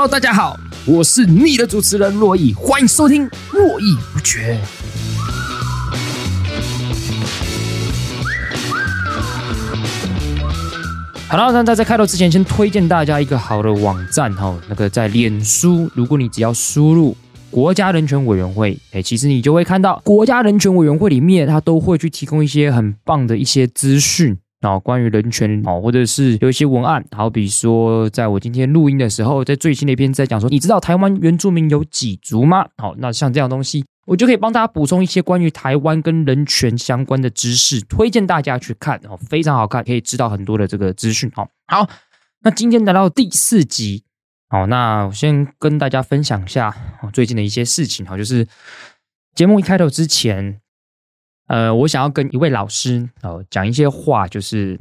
Hello，大家好，我是你的主持人洛毅，欢迎收听《络绎不绝》。Hello，那在开头之前，先推荐大家一个好的网站哈，那个在脸书，如果你只要输入“国家人权委员会”，哎，其实你就会看到国家人权委员会里面，它都会去提供一些很棒的一些资讯。然后关于人权哦，或者是有一些文案，好比说，在我今天录音的时候，在最新的一篇在讲说，你知道台湾原住民有几族吗？好，那像这样东西，我就可以帮大家补充一些关于台湾跟人权相关的知识，推荐大家去看哦，非常好看，可以知道很多的这个资讯。好，好，那今天来到第四集，好，那我先跟大家分享一下最近的一些事情。好，就是节目一开头之前。呃，我想要跟一位老师哦讲一些话，就是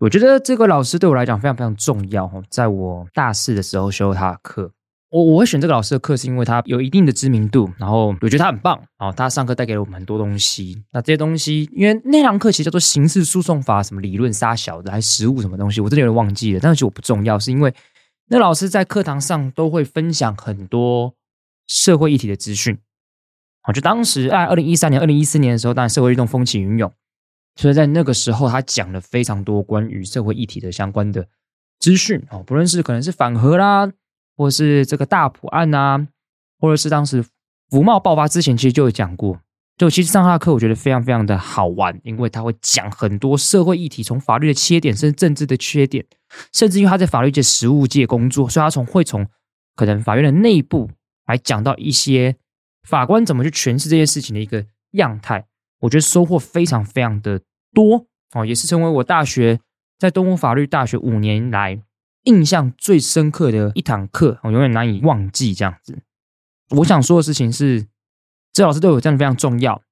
我觉得这个老师对我来讲非常非常重要哦。在我大四的时候修他的课，我我会选这个老师的课，是因为他有一定的知名度，然后我觉得他很棒哦。他上课带给了我们很多东西，那这些东西，因为那堂课其实叫做刑事诉讼法什么理论杀小的，还是实务什么东西，我真的有点忘记了。但是我不重要，是因为那老师在课堂上都会分享很多社会议题的资讯。好，就当时在二零一三年、二零一四年的时候，当然社会运动风起云涌，所以在那个时候，他讲了非常多关于社会议题的相关的资讯哦，不论是可能是反核啦，或是这个大埔案啊，或者是当时福茂爆发之前，其实就有讲过。就其实上他的课，我觉得非常非常的好玩，因为他会讲很多社会议题，从法律的切点，甚至政治的缺点，甚至因为他在法律界、实务界工作，所以他从会从可能法院的内部来讲到一些。法官怎么去诠释这些事情的一个样态，我觉得收获非常非常的多哦，也是成为我大学在东吴法律大学五年来印象最深刻的一堂课，我永远难以忘记。这样子，我想说的事情是，这老师对我真的非常重要。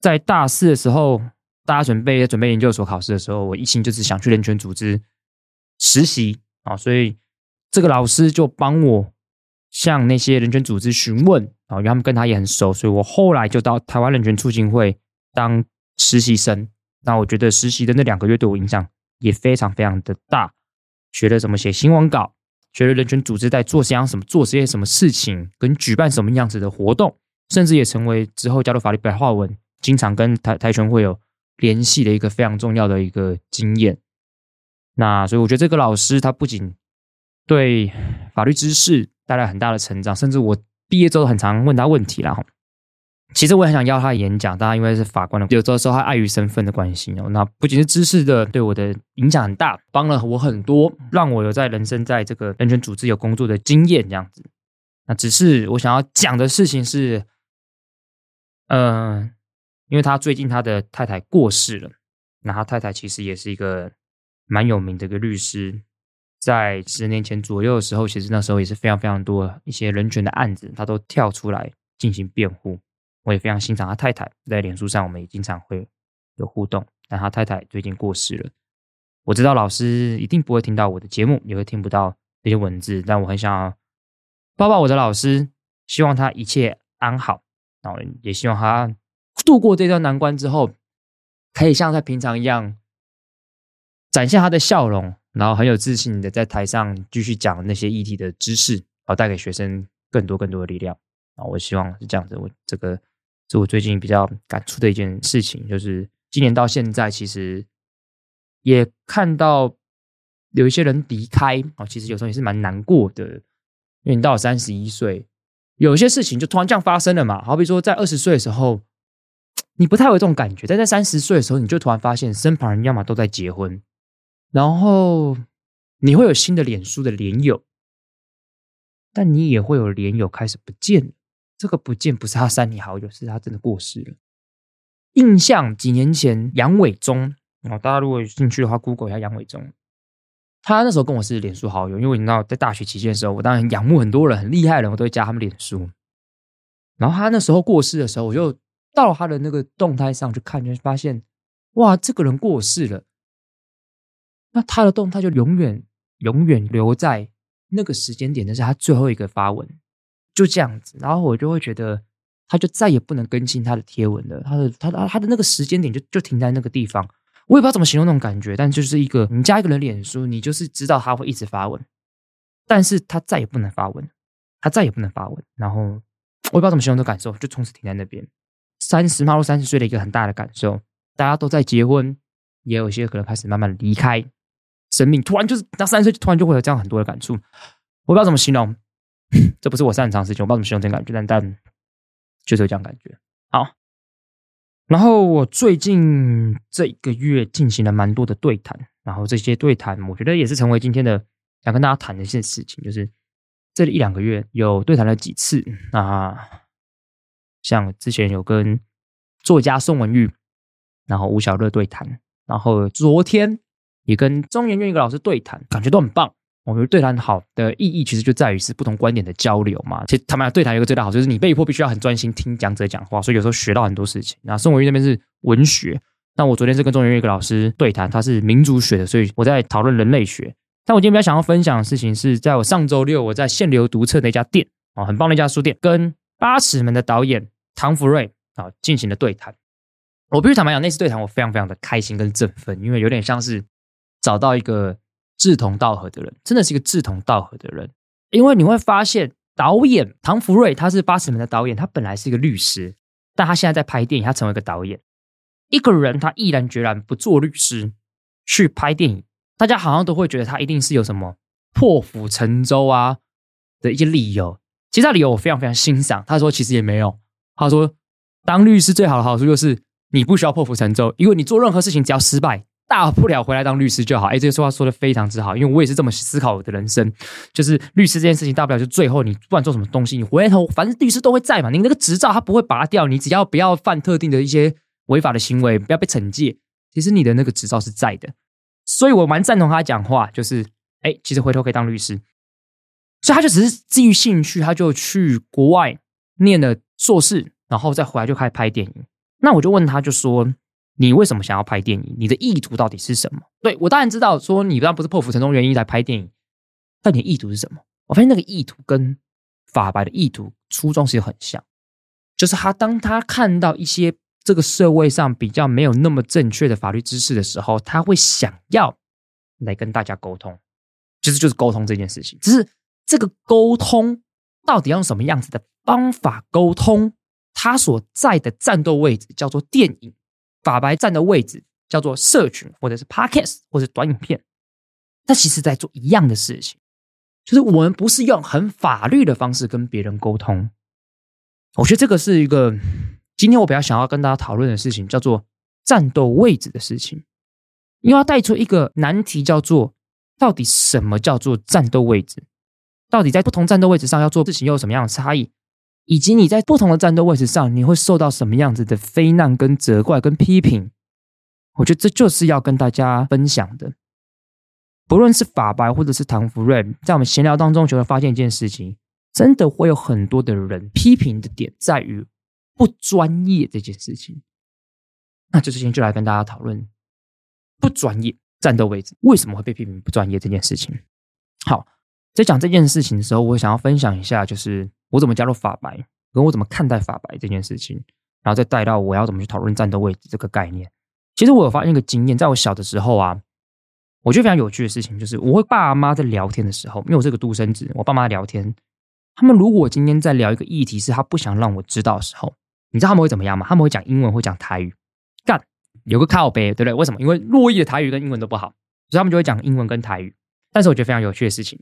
在大四的时候，大家准备准备研究所考试的时候，我一心就是想去人权组织实习啊，所以这个老师就帮我向那些人权组织询问。啊，因为他们跟他也很熟，所以我后来就到台湾人权促进会当实习生。那我觉得实习的那两个月对我影响也非常非常的大，学了怎么写新闻稿，学了人权组织在做些什么，做些什么事情，跟举办什么样子的活动，甚至也成为之后加入法律白话文，经常跟台台权会有联系的一个非常重要的一个经验。那所以我觉得这个老师他不仅对法律知识带来很大的成长，甚至我。毕业之后很常问他问题啦，其实我也很想邀他演讲，但他因为是法官的，有的时候他碍于身份的关系哦。那不仅是知识的对我的影响很大，帮了我很多，让我有在人生在这个人权组织有工作的经验这样子。那只是我想要讲的事情是，嗯、因为他最近他的太太过世了，那他太太其实也是一个蛮有名的一个律师。在十年前左右的时候，其实那时候也是非常非常多一些人权的案子，他都跳出来进行辩护。我也非常欣赏他太太，在脸书上我们也经常会有互动。但他太太最近过世了，我知道老师一定不会听到我的节目，也会听不到这些文字，但我很想要抱抱我的老师，希望他一切安好，然后也希望他度过这段难关之后，可以像他平常一样展现他的笑容。然后很有自信的在台上继续讲那些议题的知识，好带给学生更多更多的力量。啊，我希望是这样子。我这个是我最近比较感触的一件事情，就是今年到现在，其实也看到有一些人离开啊，其实有时候也是蛮难过的。因为你到了三十一岁，有一些事情就突然这样发生了嘛。好比说，在二十岁的时候，你不太有这种感觉；但在三十岁的时候，你就突然发现身旁人要么都在结婚，然后你会有新的脸书的脸友，但你也会有脸友开始不见了。这个不见不是他删你好友，是他真的过世了。印象几年前，杨伟忠，大家如果有兴趣的话，Google 一下杨伟忠。他那时候跟我是脸书好友，因为你知道，在大学期间的时候，我当然仰慕很多人，很厉害的人，我都会加他们脸书。然后他那时候过世的时候，我就到他的那个动态上去看，就发现，哇，这个人过世了。那他的动态就永远永远留在那个时间点，那是他最后一个发文，就这样子。然后我就会觉得，他就再也不能更新他的贴文了。他的他的他的那个时间点就就停在那个地方。我也不知道怎么形容那种感觉，但就是一个你加一个人脸书，你就是知道他会一直发文，但是他再也不能发文，他再也不能发文。然后我也不知道怎么形容这感受，就从此停在那边。三十迈入三十岁的一个很大的感受，大家都在结婚，也有些可能开始慢慢离开生命，突然就是到三十岁，突然就会有这样很多的感触。我不知道怎么形容，这不是我擅长的事情，我不知道怎么形容这种感觉，但但就是有这样感觉。好。然后我最近这一个月进行了蛮多的对谈，然后这些对谈，我觉得也是成为今天的想跟大家谈的一件事情，就是这一两个月有对谈了几次。那像之前有跟作家宋文玉，然后吴晓乐对谈，然后昨天也跟中研院一个老师对谈，感觉都很棒。我觉得对谈好的意义，其实就在于是不同观点的交流嘛。其实他们俩对谈有一个最大好处，就是你被迫必须要很专心听讲者讲话，所以有时候学到很多事情。那宋文玉那边是文学，那我昨天是跟中研院一个老师对谈，他是民族学的，所以我在讨论人类学。但我今天比较想要分享的事情是，在我上周六我在限流读册那家店啊，很棒的一家书店，跟八尺门的导演唐福瑞啊进行了对谈。我必须坦白讲，那次对谈我非常非常的开心跟振奋，因为有点像是找到一个。志同道合的人，真的是一个志同道合的人，因为你会发现，导演唐福瑞他是八尺门的导演，他本来是一个律师，但他现在在拍电影，他成为一个导演。一个人他毅然决然不做律师去拍电影，大家好像都会觉得他一定是有什么破釜沉舟啊的一些理由。其实他理由我非常非常欣赏，他说其实也没有，他说当律师最好的好处就是你不需要破釜沉舟，因为你做任何事情只要失败。大不了回来当律师就好。哎，这个说话说的非常之好，因为我也是这么思考我的人生。就是律师这件事情，大不了就最后你不管做什么东西，你回头反正律师都会在嘛。你那个执照他不会拔掉，你只要不要犯特定的一些违法的行为，不要被惩戒，其实你的那个执照是在的。所以我蛮赞同他讲话，就是哎，其实回头可以当律师。所以他就只是基于兴趣，他就去国外念了硕士，然后再回来就开始拍电影。那我就问他，就说。你为什么想要拍电影？你的意图到底是什么？对，我当然知道，说你当然不是破釜沉舟原因来拍电影，但你的意图是什么？我发现那个意图跟法白的意图初衷是很像，就是他当他看到一些这个社会上比较没有那么正确的法律知识的时候，他会想要来跟大家沟通，其实就是沟通这件事情。只是这个沟通到底用什么样子的方法沟通？他所在的战斗位置叫做电影。法白站的位置叫做社群，或者是 podcast，或者是短影片。他其实在做一样的事情，就是我们不是用很法律的方式跟别人沟通。我觉得这个是一个今天我比较想要跟大家讨论的事情，叫做战斗位置的事情。因为要带出一个难题，叫做到底什么叫做战斗位置？到底在不同战斗位置上要做事情又有什么样的差异？以及你在不同的战斗位置上，你会受到什么样子的非难、跟责怪、跟批评？我觉得这就是要跟大家分享的。不论是法白或者是唐福瑞，在我们闲聊当中，就会发现一件事情：真的会有很多的人批评的点在于不专业这件事情。那这之前就来跟大家讨论不专业战斗位置为什么会被批评不专业这件事情。好，在讲这件事情的时候，我想要分享一下，就是。我怎么加入法白，跟我怎么看待法白这件事情，然后再带到我要怎么去讨论战斗位置这个概念。其实我有发现一个经验，在我小的时候啊，我觉得非常有趣的事情就是，我会爸妈在聊天的时候，因为我是个独生子，我爸妈聊天，他们如果今天在聊一个议题是他不想让我知道的时候，你知道他们会怎么样吗？他们会讲英文，会讲台语，干有个靠背，对不对？为什么？因为洛伊的台语跟英文都不好，所以他们就会讲英文跟台语。但是我觉得非常有趣的事情。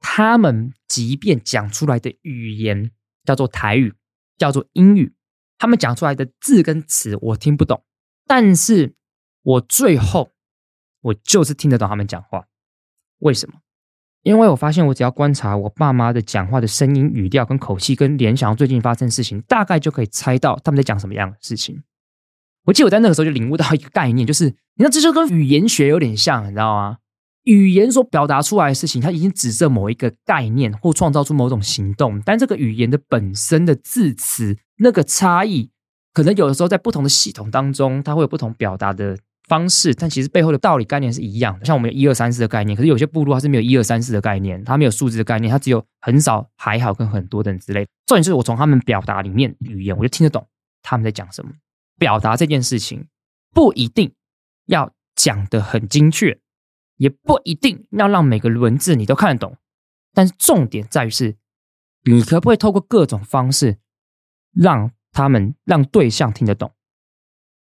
他们即便讲出来的语言叫做台语，叫做英语。他们讲出来的字跟词我听不懂，但是我最后我就是听得懂他们讲话。为什么？因为我发现我只要观察我爸妈的讲话的声音、语调跟口气，跟联想最近发生的事情，大概就可以猜到他们在讲什么样的事情。我记得我在那个时候就领悟到一个概念，就是你看，这就跟语言学有点像，你知道吗？语言所表达出来的事情，它已经指着某一个概念或创造出某种行动，但这个语言的本身的字词那个差异，可能有的时候在不同的系统当中，它会有不同表达的方式，但其实背后的道理概念是一样的。像我们有一二三四的概念，可是有些部落它是没有一二三四的概念，它没有数字的概念，它只有很少、还好跟很多等之类。重点是我从他们表达里面语言，我就听得懂他们在讲什么。表达这件事情不一定要讲得很精确。也不一定要让每个文字你都看得懂，但是重点在于是，你可不可以透过各种方式让他们让对象听得懂？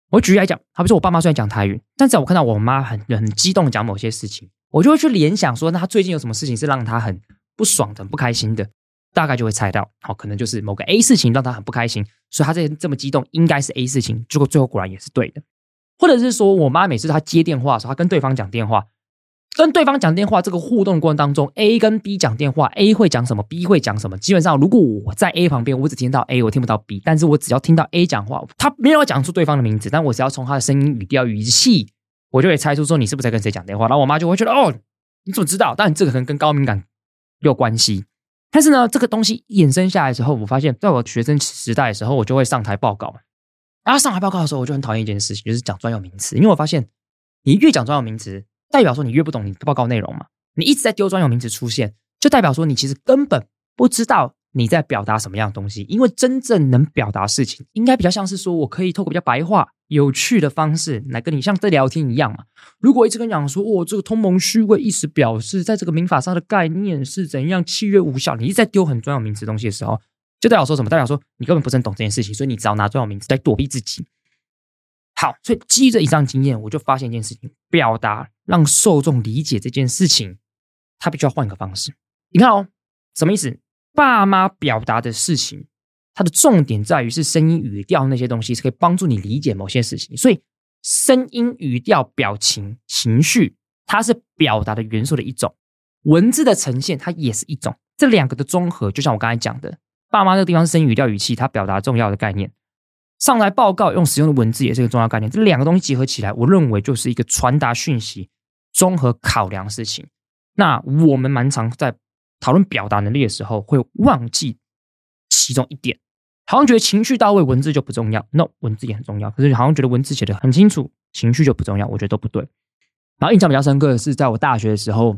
我举例来讲，好比说我爸妈虽然讲台语，但只要我看到我妈很很激动讲某些事情，我就会去联想说，那她最近有什么事情是让她很不爽的、很不开心的？大概就会猜到，好，可能就是某个 A 事情让她很不开心，所以她这这么激动，应该是 A 事情。结果最后果然也是对的，或者是说我妈每次她接电话的时候，她跟对方讲电话。跟对方讲电话这个互动过程当中，A 跟 B 讲电话，A 会讲什么，B 会讲什么。基本上，如果我在 A 旁边，我只听到 A，我听不到 B。但是我只要听到 A 讲话，他没有讲出对方的名字，但我只要从他的声音、语调、语气，我就会猜出说你是不是在跟谁讲电话。然后我妈就会觉得哦，你怎么知道？但这个可能跟高敏感有关系。但是呢，这个东西衍生下来之后，我发现在我学生时代的时候，我就会上台报告。然后上台报告的时候，我就很讨厌一件事情，就是讲专有名词，因为我发现你越讲专有名词。代表说你越不懂你的报告内容嘛？你一直在丢专有名词出现，就代表说你其实根本不知道你在表达什么样的东西。因为真正能表达事情，应该比较像是说我可以透过比较白话、有趣的方式来跟你像在聊天一样嘛。如果一直跟你讲说，哦，这个通盟虚位意思表示在这个民法上的概念是怎样，契约无效，你一直在丢很专有名词东西的时候，就代表说什么？代表说你根本不是很懂这件事情，所以你只要拿专有名词来躲避自己。好，所以基于这以上经验，我就发现一件事情：表达让受众理解这件事情，他必须要换一个方式。你看哦，什么意思？爸妈表达的事情，它的重点在于是声音、语调那些东西，是可以帮助你理解某些事情。所以，声音、语调、表情、情绪，它是表达的元素的一种；文字的呈现，它也是一种。这两个的综合，就像我刚才讲的，爸妈那个地方是声音、语调、语气，它表达重要的概念。上来报告用使用的文字也是一个重要概念，这两个东西结合起来，我认为就是一个传达讯息、综合考量事情。那我们蛮常在讨论表达能力的时候，会忘记其中一点，好像觉得情绪到位，文字就不重要。No，文字也很重要，可是好像觉得文字写的很清楚，情绪就不重要。我觉得都不对。然后印象比较深刻的是，在我大学的时候，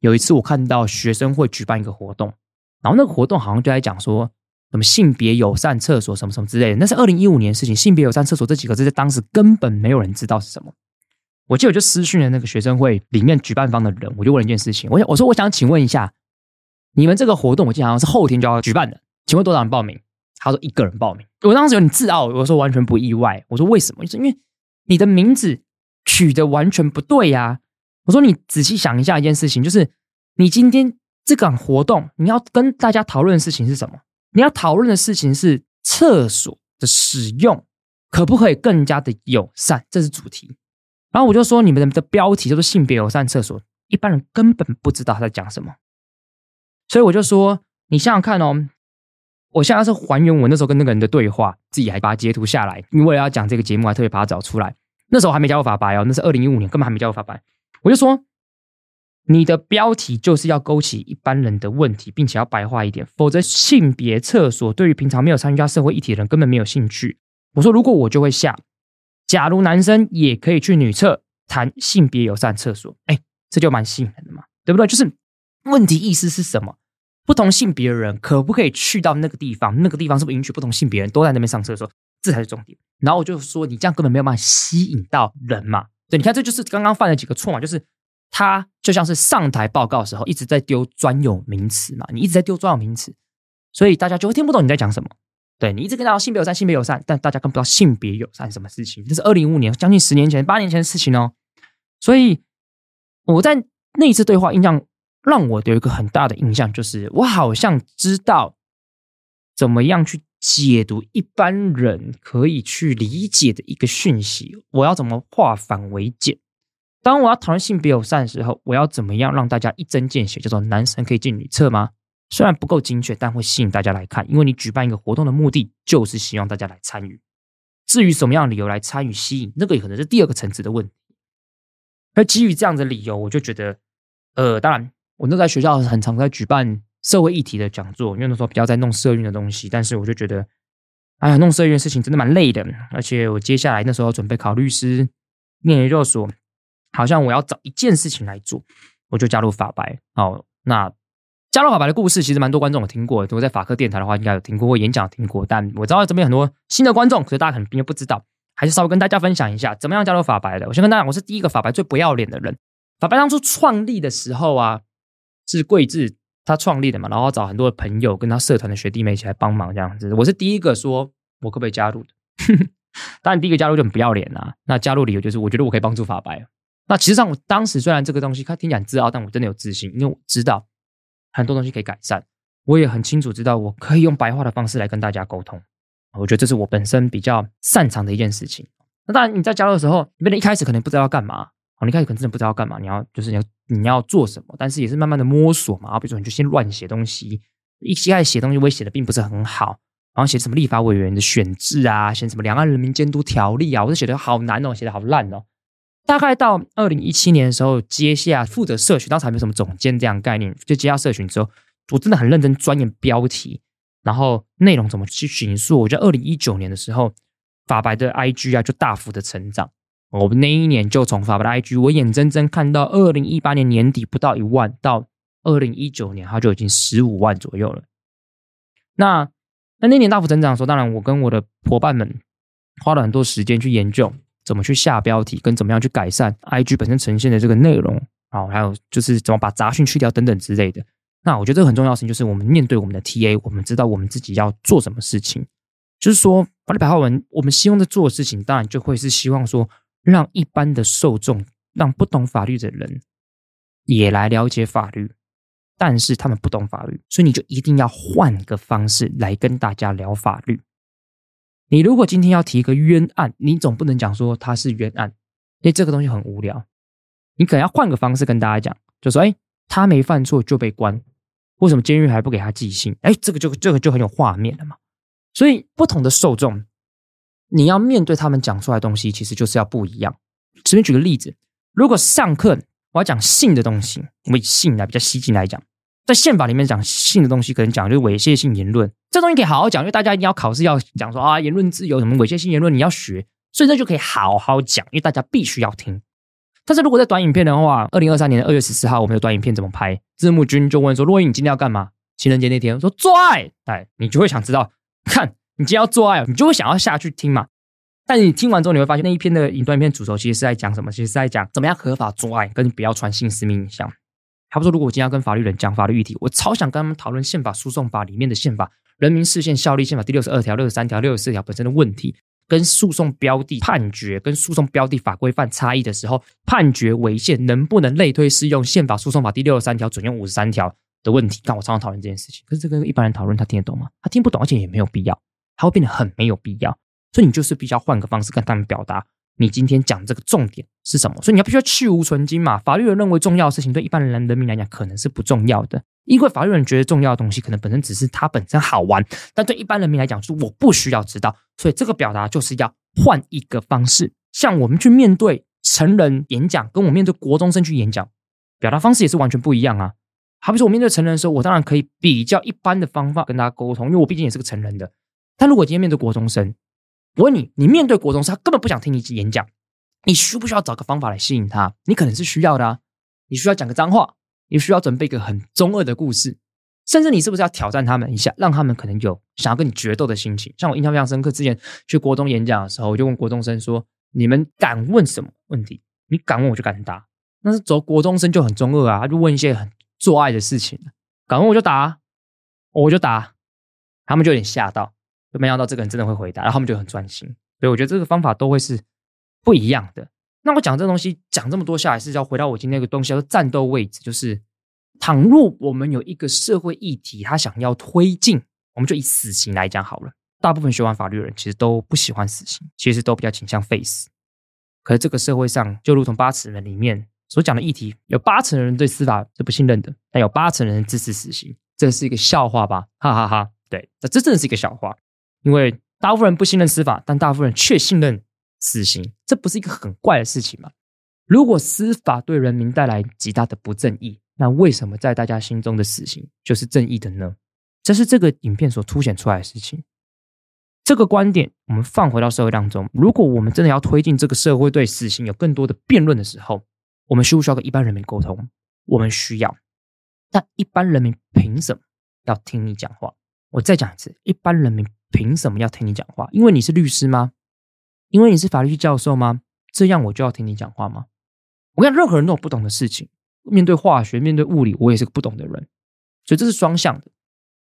有一次我看到学生会举办一个活动，然后那个活动好像就在讲说。什么性别友善厕所什么什么之类的，那是二零一五年的事情。性别友善厕所这几个字在当时根本没有人知道是什么。我记得我就私讯了那个学生会里面举办方的人，我就问了一件事情，我想我说我想请问一下，你们这个活动我记得好像是后天就要举办的，请问多少人报名？他说一个人报名。我当时有点自傲，我说完全不意外。我说为什么？就是因为你的名字取得完全不对呀。我说你仔细想一下一件事情，就是你今天这个活动你要跟大家讨论的事情是什么？你要讨论的事情是厕所的使用可不可以更加的友善，这是主题。然后我就说，你们的标题叫做“性别友善厕所”，一般人根本不知道他在讲什么。所以我就说，你想想看哦，我现在是还原我那时候跟那个人的对话，自己还把它截图下来，因为要讲这个节目，还特别把它找出来。那时候还没加入法白哦，那是二零一五年，根本还没加入法白。我就说。你的标题就是要勾起一般人的问题，并且要白话一点，否则性别厕所对于平常没有参加社会议题的人根本没有兴趣。我说，如果我就会下，假如男生也可以去女厕谈性别友善厕所，哎，这就蛮吸引人的嘛，对不对？就是问题意思是什么？不同性别的人可不可以去到那个地方？那个地方是不是允许不同性别人都在那边上厕所？这才是重点。然后我就说，你这样根本没有办法吸引到人嘛。对，你看，这就是刚刚犯了几个错嘛，就是。他就像是上台报告的时候一直在丢专有名词嘛，你一直在丢专有名词，所以大家就会听不懂你在讲什么。对，你一直跟大家性别友善，性别友善，但大家更不知道性别友善什么事情。这是二零一五年，将近十年前、八年前的事情哦。所以我在那一次对话印象让我有一个很大的印象，就是我好像知道怎么样去解读一般人可以去理解的一个讯息？我要怎么化繁为简？当我要讨论性别友善的时候，我要怎么样让大家一针见血？叫做男生可以进女厕吗？虽然不够精确，但会吸引大家来看，因为你举办一个活动的目的就是希望大家来参与。至于什么样的理由来参与吸引，那个也可能是第二个层次的问题。而基于这样的理由，我就觉得，呃，当然，我那在学校很常在举办社会议题的讲座，因为那时候比较在弄社运的东西。但是我就觉得，哎呀，弄社运的事情真的蛮累的。而且我接下来那时候准备考律师、念研究所，好像我要找一件事情来做，我就加入法白。好，那。加入法白的故事，其实蛮多观众有听过。如果在法科电台的话，应该有听过或演讲听过。但我知道这边很多新的观众，可是大家可能并不知道，还是稍微跟大家分享一下，怎么样加入法白的。我先跟大家讲，我是第一个法白最不要脸的人。法白当初创立的时候啊，是贵志他创立的嘛，然后找很多的朋友跟他社团的学弟妹一起来帮忙这样子。我是第一个说我可不可以加入的，当然第一个加入就很不要脸啊。那加入理由就是我觉得我可以帮助法白。那其实上我当时虽然这个东西他听起来很自傲，但我真的有自信，因为我知道。很多东西可以改善，我也很清楚知道我可以用白话的方式来跟大家沟通。我觉得这是我本身比较擅长的一件事情。那当然，你在加入的时候，你一开始可能不知道要干嘛，哦，你开始可能真的不知道要干嘛，你要就是你要你要做什么，但是也是慢慢的摸索嘛。啊比如说，你就先乱写东西，一开始写东西我也写的并不是很好，然后写什么立法委员的选制啊，写什么两岸人民监督条例啊，我都写的好难哦，写的好烂哦。大概到二零一七年的时候，接下负责社群，当时还没什么总监这样概念，就接下社群之后，我真的很认真钻研标题，然后内容怎么去叙述。我觉得二零一九年的时候，法白的 IG 啊就大幅的成长。我们那一年就从法白的 IG，我眼睁睁看到二零一八年年底不到一万，到二零一九年它就已经十五万左右了。那那那年大幅增长的时候，当然我跟我的伙伴们花了很多时间去研究。怎么去下标题，跟怎么样去改善 IG 本身呈现的这个内容，啊，还有就是怎么把杂讯去掉等等之类的。那我觉得这个很重要的事情就是我们面对我们的 TA，我们知道我们自己要做什么事情。就是说，法律白话文，我们希望在做的事情，当然就会是希望说，让一般的受众，让不懂法律的人也来了解法律，但是他们不懂法律，所以你就一定要换个方式来跟大家聊法律。你如果今天要提一个冤案，你总不能讲说他是冤案，因为这个东西很无聊。你可能要换个方式跟大家讲，就说：哎，他没犯错就被关，为什么监狱还不给他寄信？哎，这个就这个就很有画面了嘛。所以不同的受众，你要面对他们讲出来的东西，其实就是要不一样。随便举个例子，如果上课我要讲性的东西，我们以性来比较吸睛来讲。在宪法里面讲性的东西，可能讲就是猥亵性言论，这东西可以好好讲，因为大家一定要考试要讲说啊，言论自由什么猥亵性言论你要学，所以这就可以好好讲，因为大家必须要听。但是如果在短影片的话，二零二三年的二月十四号我们有短影片怎么拍？字幕君就问说：若英，你今天要干嘛？情人节那天我说做爱，哎，你就会想知道，看你今天要做爱，你就会想要下去听嘛。但你听完之后，你会发现那一篇的影短影片主轴其实是在讲什么？其实是在讲怎么样合法做爱，跟不要传性私密影像。他不说，如果我今天要跟法律人讲法律议题，我超想跟他们讨论宪法诉讼法里面的宪法人民释宪效力宪法第六十二条、六十三条、六十四条本身的问题，跟诉讼标的判决跟诉讼标的法规范差异的时候，判决违宪能不能类推适用宪法诉讼法第六十三条准用五十三条的问题？但我常常讨论这件事情，可是这个一般人讨论他听得懂吗？他听不懂，而且也没有必要，他会变得很没有必要。所以你就是必须要换个方式跟他们表达。你今天讲这个重点是什么？所以你要必须要去芜存菁嘛。法律人认为重要的事情，对一般人人民来讲可能是不重要的，因为法律人觉得重要的东西，可能本身只是它本身好玩，但对一般人民来讲，是我不需要知道。所以这个表达就是要换一个方式，像我们去面对成人演讲，跟我面对国中生去演讲，表达方式也是完全不一样啊。好比说，我面对成人的时候，我当然可以比较一般的方法跟大家沟通，因为我毕竟也是个成人的。但如果今天面对国中生，我问你，你面对国中生，他根本不想听你演讲，你需不需要找个方法来吸引他？你可能是需要的啊，你需要讲个脏话，你需要准备一个很中二的故事，甚至你是不是要挑战他们一下，让他们可能有想要跟你决斗的心情？像我印象非常深刻，之前去国中演讲的时候，我就问国中生说：“你们敢问什么问题？你敢问我就敢答。”那是走国中生就很中二啊，他就问一些很做爱的事情，敢问我就答，我就答，他们就有点吓到。没想到这个人真的会回答，然后他们就很专心。所以我觉得这个方法都会是不一样的。那我讲这东西讲这么多下来，是要回到我今天那个东西叫做战斗位置，就是倘若我们有一个社会议题，他想要推进，我们就以死刑来讲好了。大部分学完法律的人其实都不喜欢死刑，其实都比较倾向废死。可是这个社会上，就如同八尺人里面所讲的议题，有八成的人对司法是不信任的，但有八成人支持死刑，这是一个笑话吧？哈哈哈哈！对，这这真的是一个笑话，因为大部分人不信任司法，但大部分人却信任死刑，这不是一个很怪的事情吗？如果司法对人民带来极大的不正义，那为什么在大家心中的死刑就是正义的呢？这是这个影片所凸显出来的事情。这个观点，我们放回到社会当中，如果我们真的要推进这个社会对死刑有更多的辩论的时候，我们需不需要跟一般人民沟通？我们需要。但一般人民凭什么要听你讲话？我再讲一次，一般人民凭什么要听你讲话？因为你是律师吗？因为你是法律教授吗？这样我就要听你讲话吗？我跟任何人都有不懂的事情，面对化学，面对物理，我也是个不懂的人，所以这是双向的。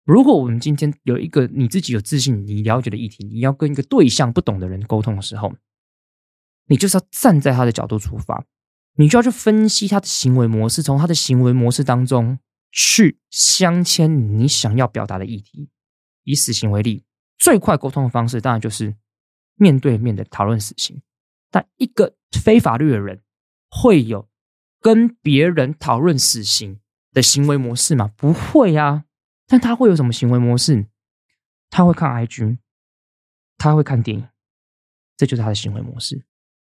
如果我们今天有一个你自己有自信、你了解的议题，你要跟一个对象不懂的人沟通的时候，你就是要站在他的角度出发，你就要去分析他的行为模式，从他的行为模式当中去镶嵌你想要表达的议题。以死刑为例，最快沟通的方式当然就是面对面的讨论死刑。但一个非法律的人会有跟别人讨论死刑的行为模式吗？不会呀。但他会有什么行为模式？他会看 IG，他会看电影，这就是他的行为模式。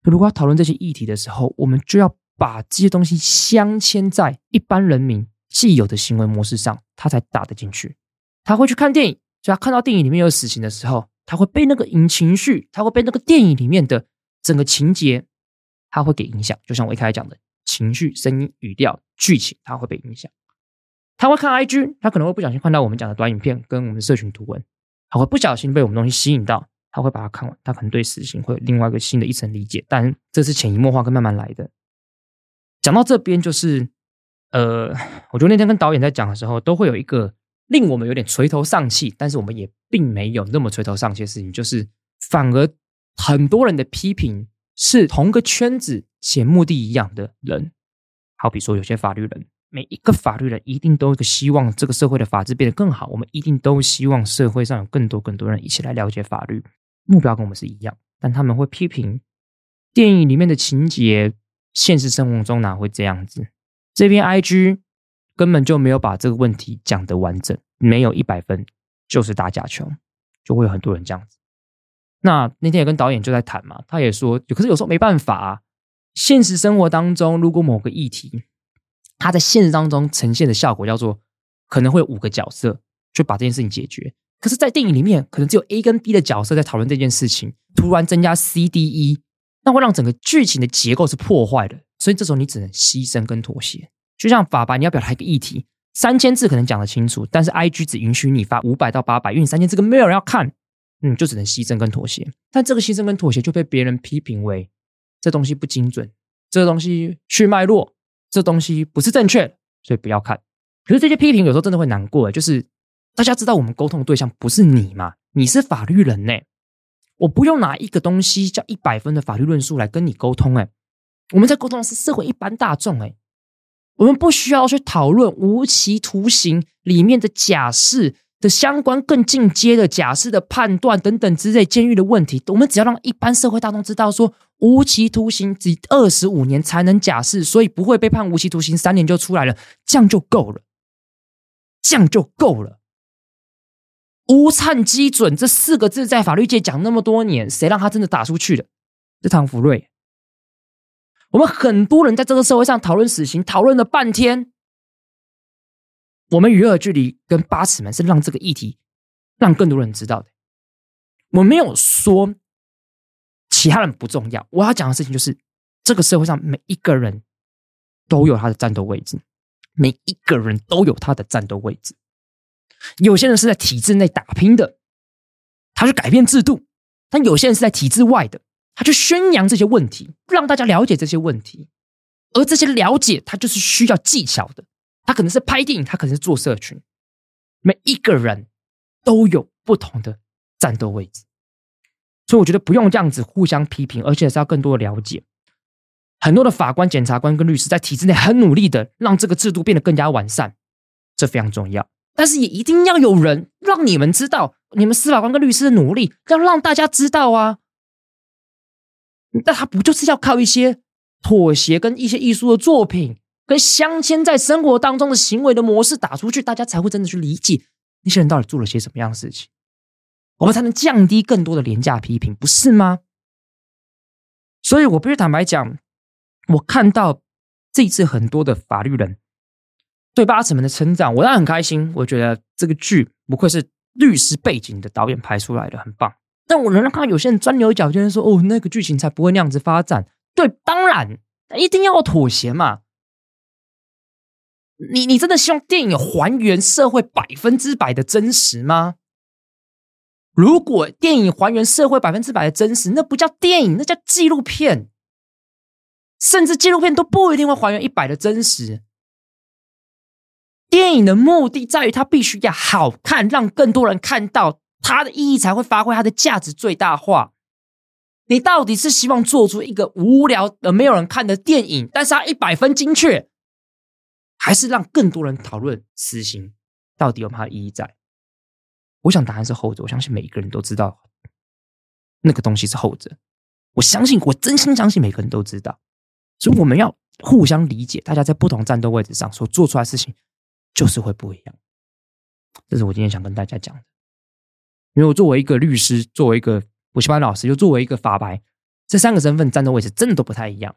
如果要讨论这些议题的时候，我们就要把这些东西镶嵌在一般人民既有的行为模式上，他才打得进去。他会去看电影，所以他看到电影里面有死刑的时候，他会被那个影情绪，他会被那个电影里面的整个情节，他会给影响。就像我一开始讲的，情绪、声音、语调、剧情，他会被影响。他会看 IG，他可能会不小心看到我们讲的短影片跟我们的社群图文，他会不小心被我们东西吸引到，他会把它看完，他可能对死刑会有另外一个新的一层理解，但这是潜移默化跟慢慢来的。讲到这边就是，呃，我觉得那天跟导演在讲的时候，都会有一个令我们有点垂头丧气，但是我们也并没有那么垂头丧气的事情，就是反而很多人的批评是同个圈子且目的一样的人，好比说有些法律人。每一个法律人一定都希望，这个社会的法治变得更好。我们一定都希望社会上有更多更多人一起来了解法律，目标跟我们是一样。但他们会批评电影里面的情节，现实生活中哪会这样子？这篇 IG 根本就没有把这个问题讲得完整，没有一百分就是打假球，就会有很多人这样子。那那天也跟导演就在谈嘛，他也说，可是有时候没办法啊，现实生活当中如果某个议题。他在现实当中呈现的效果叫做，可能会有五个角色就把这件事情解决。可是，在电影里面，可能只有 A 跟 B 的角色在讨论这件事情。突然增加 C、D、E，那会让整个剧情的结构是破坏的。所以这时候你只能牺牲跟妥协。就像法白，你要表达一个议题，三千字可能讲得清楚，但是 IG 只允许你发五百到八百，因为你三千字根本没有人要看，嗯，就只能牺牲跟妥协。但这个牺牲跟妥协就被别人批评为这东西不精准，这东西去脉络。这东西不是正确，所以不要看。可是这些批评有时候真的会难过，就是大家知道我们沟通的对象不是你嘛？你是法律人呢，我不用拿一个东西叫一百分的法律论述来跟你沟通，哎，我们在沟通的是社会一般大众，哎，我们不需要去讨论无期徒刑里面的假释。的相关更进阶的假释的判断等等之类监狱的问题，我们只要让一般社会大众知道说，无期徒刑只二十五年才能假释，所以不会被判无期徒刑三年就出来了，这样就够了，这样就够了。无产基准这四个字在法律界讲那么多年，谁让他真的打出去了？是唐福瑞。我们很多人在这个社会上讨论死刑，讨论了半天。我们与恶距离跟八尺门是让这个议题让更多人知道的。我没有说其他人不重要，我要讲的事情就是这个社会上每一个人都有他的战斗位置，每一个人都有他的战斗位置。有些人是在体制内打拼的，他去改变制度；但有些人是在体制外的，他去宣扬这些问题，让大家了解这些问题。而这些了解，他就是需要技巧的。他可能是拍电影，他可能是做社群，每一个人都有不同的战斗位置，所以我觉得不用这样子互相批评，而且是要更多的了解。很多的法官、检察官跟律师在体制内很努力的让这个制度变得更加完善，这非常重要。但是也一定要有人让你们知道，你们司法官跟律师的努力，要让大家知道啊。那他不就是要靠一些妥协跟一些艺术的作品，跟镶嵌在生活当中的行为的模式打出去，大家才会真的去理解那些人到底做了些什么样的事情，我们才能降低更多的廉价批评，不是吗？所以我必须坦白讲，我看到这一次很多的法律人。对八尺门的成长，我当然很开心。我觉得这个剧不愧是律师背景的导演拍出来的，很棒。但我仍然看到有些人钻牛角尖，说：“哦，那个剧情才不会那样子发展。”对，当然一定要妥协嘛。你你真的希望电影还原社会百分之百的真实吗？如果电影还原社会百分之百的真实，那不叫电影，那叫纪录片。甚至纪录片都不一定会还原一百的真实。电影的目的在于，它必须要好看，让更多人看到它的意义，才会发挥它的价值最大化。你到底是希望做出一个无聊而没有人看的电影，但是它一百分精确，还是让更多人讨论死刑到底有没有意义在？我想答案是后者。我相信每一个人都知道那个东西是后者。我相信，我真心相信每个人都知道。所以我们要互相理解，大家在不同战斗位置上所做出来事情。就是会不一样，这是我今天想跟大家讲的。因为我作为一个律师，作为一个补习班老师，又作为一个法白，这三个身份站的位置真的都不太一样。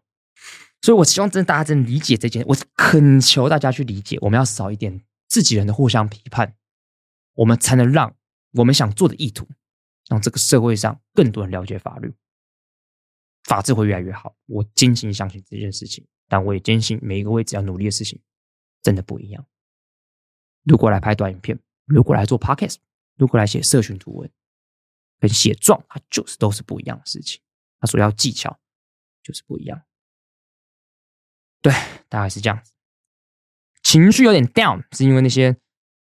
所以我希望真的大家真的理解这件，我恳求大家去理解，我们要少一点自己人的互相批判，我们才能让我们想做的意图，让这个社会上更多人了解法律，法治会越来越好。我坚信相信这件事情，但我也坚信每一个位置要努力的事情真的不一样。如果来拍短影片，如果来做 podcast，如果来写社群图文，跟写状，它就是都是不一样的事情。它所要技巧就是不一样。对，大概是这样子。情绪有点 down，是因为那些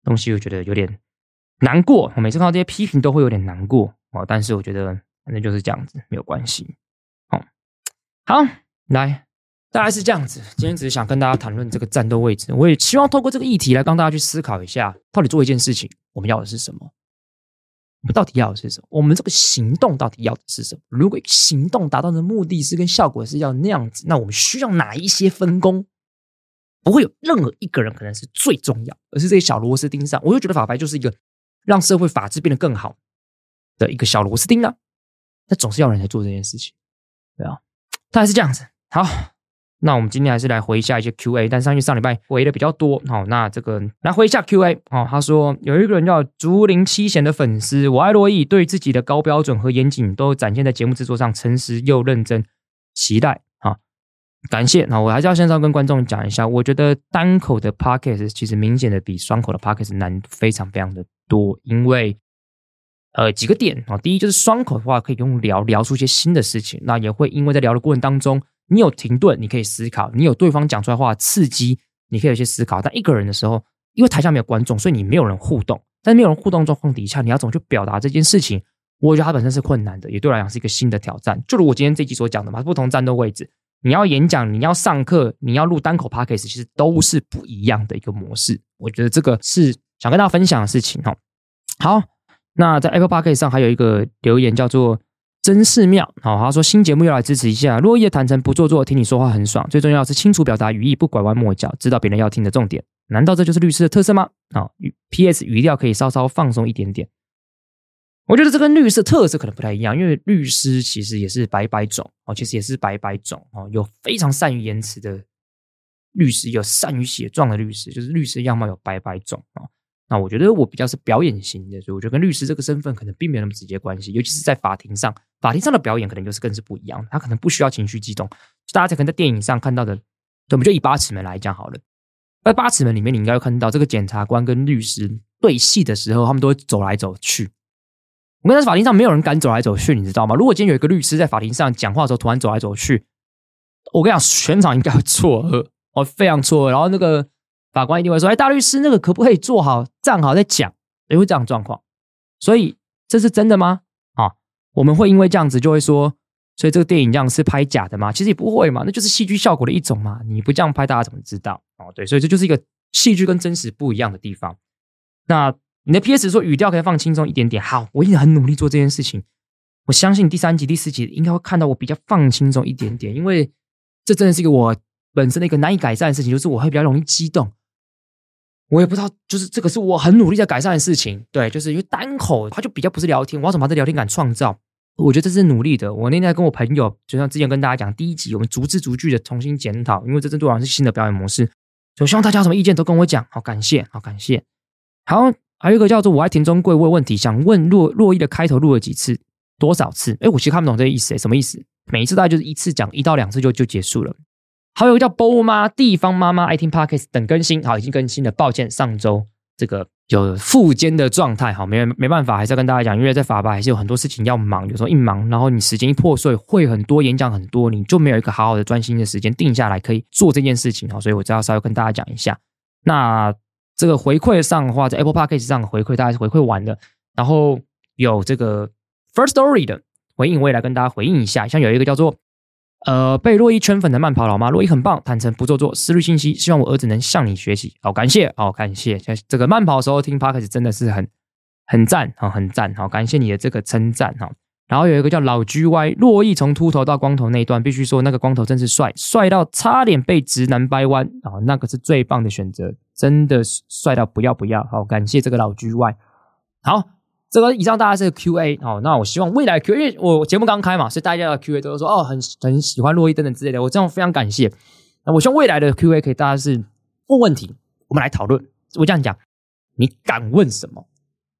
东西，我觉得有点难过。我每次看到这些批评，都会有点难过哦。但是我觉得反正就是这样子，没有关系。好，好，来。大概是这样子，今天只是想跟大家谈论这个战斗位置。我也希望透过这个议题来帮大家去思考一下，到底做一件事情，我们要的是什么？我们到底要的是什么？我们这个行动到底要的是什么？如果行动达到的目的是跟效果是要那样子，那我们需要哪一些分工？不会有任何一个人可能是最重要，而是这些小螺丝钉上。我就觉得法白就是一个让社会法治变得更好的一个小螺丝钉呢。那总是要人来做这件事情，对啊，大概是这样子。好。那我们今天还是来回一下一些 Q&A，但是上上礼拜回的比较多，好，那这个来回一下 Q&A，哦，他说有一个人叫竹林七贤的粉丝，我爱珞亦对自己的高标准和严谨都展现在节目制作上，诚实又认真，期待啊，感谢，那我还是要线上跟观众讲一下，我觉得单口的 Podcast 其实明显的比双口的 Podcast 难非常非常的多，因为呃几个点啊，第一就是双口的话可以用聊聊出一些新的事情，那也会因为在聊的过程当中。你有停顿，你可以思考；你有对方讲出来话刺激，你可以有些思考。但一个人的时候，因为台下没有观众，所以你没有人互动。但没有人互动状况底下，你要怎么去表达这件事情？我觉得它本身是困难的，也对我来讲是一个新的挑战。就如我今天这集所讲的嘛，不同战斗位置，你要演讲，你要上课，你要录单口 podcast，其实都是不一样的一个模式。我觉得这个是想跟大家分享的事情哈。好，那在 Apple Podcast 上还有一个留言叫做。真是妙，好，他说新节目要来支持一下。落叶坦诚不做作，听你说话很爽。最重要是清楚表达语义，不拐弯抹角，知道别人要听的重点。难道这就是律师的特色吗？好，P.S. 语调可以稍稍放松一点点。我觉得这跟律师的特色可能不太一样，因为律师其实也是百百种哦，其实也是百百种哦，有非常善于言辞的律师，有善于写状的律师，就是律师样貌有百百种哦。那我觉得我比较是表演型的，所以我觉得跟律师这个身份可能并没有那么直接关系，尤其是在法庭上，法庭上的表演可能就是更是不一样，他可能不需要情绪激动，大家可能在电影上看到的，对，我们就以八尺门来讲好了，在八尺门里面，你应该会看到这个检察官跟律师对戏的时候，他们都会走来走去。我们在法庭上没有人敢走来走去，你知道吗？如果今天有一个律师在法庭上讲话的时候突然走来走去，我跟你讲，全场应该会错愕，哦，非常错愕，然后那个。法官一定会说：“哎，大律师，那个可不可以坐好、站好再讲？”也会这样状况，所以这是真的吗？啊，我们会因为这样子就会说，所以这个电影这样是拍假的吗？其实也不会嘛，那就是戏剧效果的一种嘛。你不这样拍，大家怎么知道？哦，对，所以这就是一个戏剧跟真实不一样的地方。那你的 PS 说语调可以放轻松一点点，好，我一直很努力做这件事情。我相信第三集、第四集应该会看到我比较放轻松一点点，因为这真的是一个我本身的一个难以改善的事情，就是我会比较容易激动。我也不知道，就是这个是我很努力在改善的事情。对，就是因为单口它就比较不是聊天，我要怎么把这聊天感创造？我觉得这是努力的。我那天跟我朋友，就像之前跟大家讲，第一集我们逐字逐句的重新检讨，因为这真对我来说是新的表演模式。我希望大家有什么意见都跟我讲，好感谢，好感谢。好，还有一个叫做我爱田中贵问问题，想问洛洛伊的开头录了几次？多少次？哎，我其实看不懂这个意思，什么意思？每一次大概就是一次讲一到两次就就结束了。还有一个叫波妈地方妈妈爱听 Podcast 等更新，好，已经更新了，抱歉，上周这个有复健的状态，好，没没办法，还是要跟大家讲，因为在法巴还是有很多事情要忙，有时候一忙，然后你时间一破碎，会很多演讲很多，你就没有一个好好的专心的时间定下来可以做这件事情，好，所以我就要稍微跟大家讲一下。那这个回馈上的话，在 Apple Podcast 上的回馈大概是回馈完的，然后有这个。First Story 的回应，我也来跟大家回应一下。像有一个叫做呃被洛伊圈粉的慢跑老妈，洛伊很棒，坦诚不做作，思虑清晰，希望我儿子能向你学习。好，感谢，好感谢。这个慢跑的时候听 Podcast 真的是很很赞，好很赞，好感谢你的这个称赞哈。然后有一个叫老 GY，珞亦从秃头到光头那一段，必须说那个光头真是帅，帅到差点被直男掰弯啊，那个是最棒的选择，真的帅到不要不要。好，感谢这个老 GY。好。这个以上大家是 Q&A 哦，那我希望未来 Q，因为我节目刚开嘛，所以大家的 Q&A 都是说哦，很很喜欢洛伊等等之类的，我这样非常感谢。那我希望未来的 Q&A 可以大家是问问题，我们来讨论。我这样讲，你敢问什么，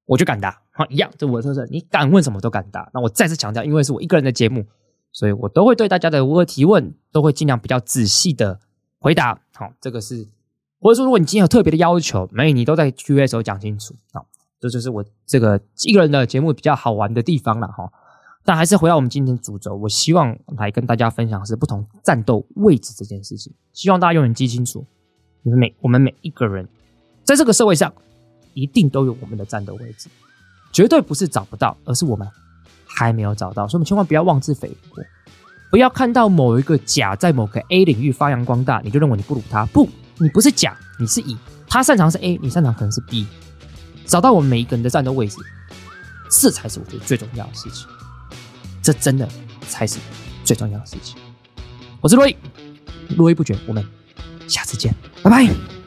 我就敢答。好，一样，这我的特色，你敢问什么都敢答。那我再次强调，因为是我一个人的节目，所以我都会对大家的问提问都会尽量比较仔细的回答。好，这个是或者说，如果你今天有特别的要求，没你都在 Q&A 时候讲清楚。好。这就是我这个一个人的节目比较好玩的地方了哈，但还是回到我们今天主轴，我希望来跟大家分享的是不同战斗位置这件事情。希望大家永远记清楚，我们每我们每一个人在这个社会上一定都有我们的战斗位置，绝对不是找不到，而是我们还没有找到。所以，我们千万不要妄自菲薄，不要看到某一个甲在某个 A 领域发扬光大，你就认为你不如他。不，你不是甲，你是乙，他擅长是 A，你擅长可能是 B。找到我们每一个人的战斗位置，这才是我觉得最重要的事情。这真的才是最重要的事情。我是珞亦，珞亦不绝，我们下次见，拜拜。